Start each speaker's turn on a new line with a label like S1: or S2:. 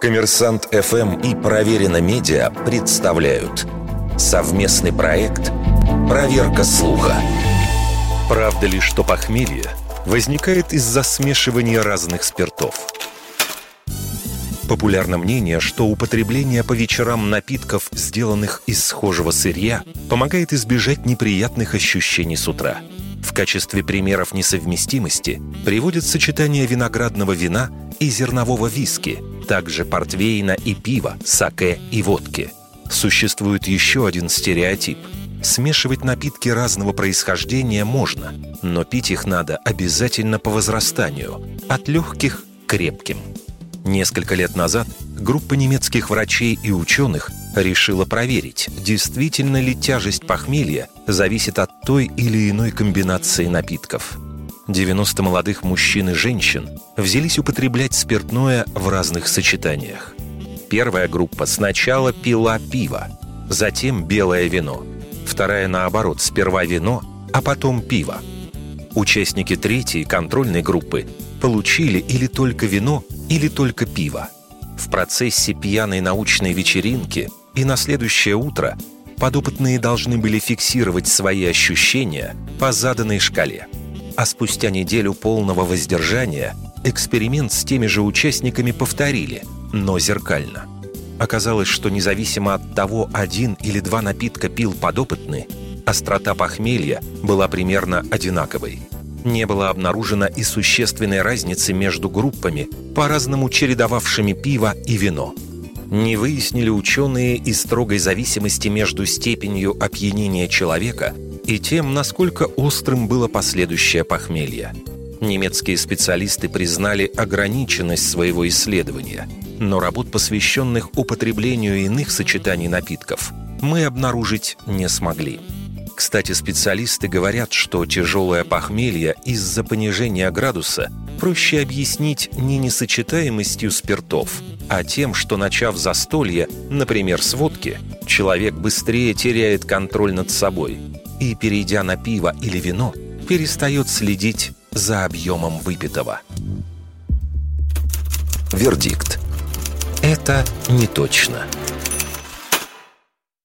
S1: Коммерсант ФМ и Проверено Медиа представляют совместный проект «Проверка слуха». Правда ли, что похмелье возникает из-за смешивания разных спиртов? Популярно мнение, что употребление по вечерам напитков, сделанных из схожего сырья, помогает избежать неприятных ощущений с утра. В качестве примеров несовместимости приводят сочетание виноградного вина и зернового виски, также портвейна и пива, саке и водки. Существует еще один стереотип. Смешивать напитки разного происхождения можно, но пить их надо обязательно по возрастанию, от легких к крепким. Несколько лет назад группа немецких врачей и ученых решила проверить, действительно ли тяжесть похмелья зависит от той или иной комбинации напитков. 90 молодых мужчин и женщин взялись употреблять спиртное в разных сочетаниях. Первая группа сначала пила пиво, затем белое вино. Вторая, наоборот, сперва вино, а потом пиво. Участники третьей контрольной группы получили или только вино, или только пиво. В процессе пьяной научной вечеринки и на следующее утро подопытные должны были фиксировать свои ощущения по заданной шкале – а спустя неделю полного воздержания эксперимент с теми же участниками повторили, но зеркально. Оказалось, что независимо от того, один или два напитка пил подопытный, острота похмелья была примерно одинаковой. Не было обнаружено и существенной разницы между группами, по-разному чередовавшими пиво и вино. Не выяснили ученые и строгой зависимости между степенью опьянения человека и тем, насколько острым было последующее похмелье. Немецкие специалисты признали ограниченность своего исследования, но работ, посвященных употреблению иных сочетаний напитков, мы обнаружить не смогли. Кстати, специалисты говорят, что тяжелое похмелье из-за понижения градуса проще объяснить не несочетаемостью спиртов, а тем, что начав застолье, например, с водки, человек быстрее теряет контроль над собой и, перейдя на пиво или вино, перестает следить за объемом выпитого. Вердикт. Это не точно.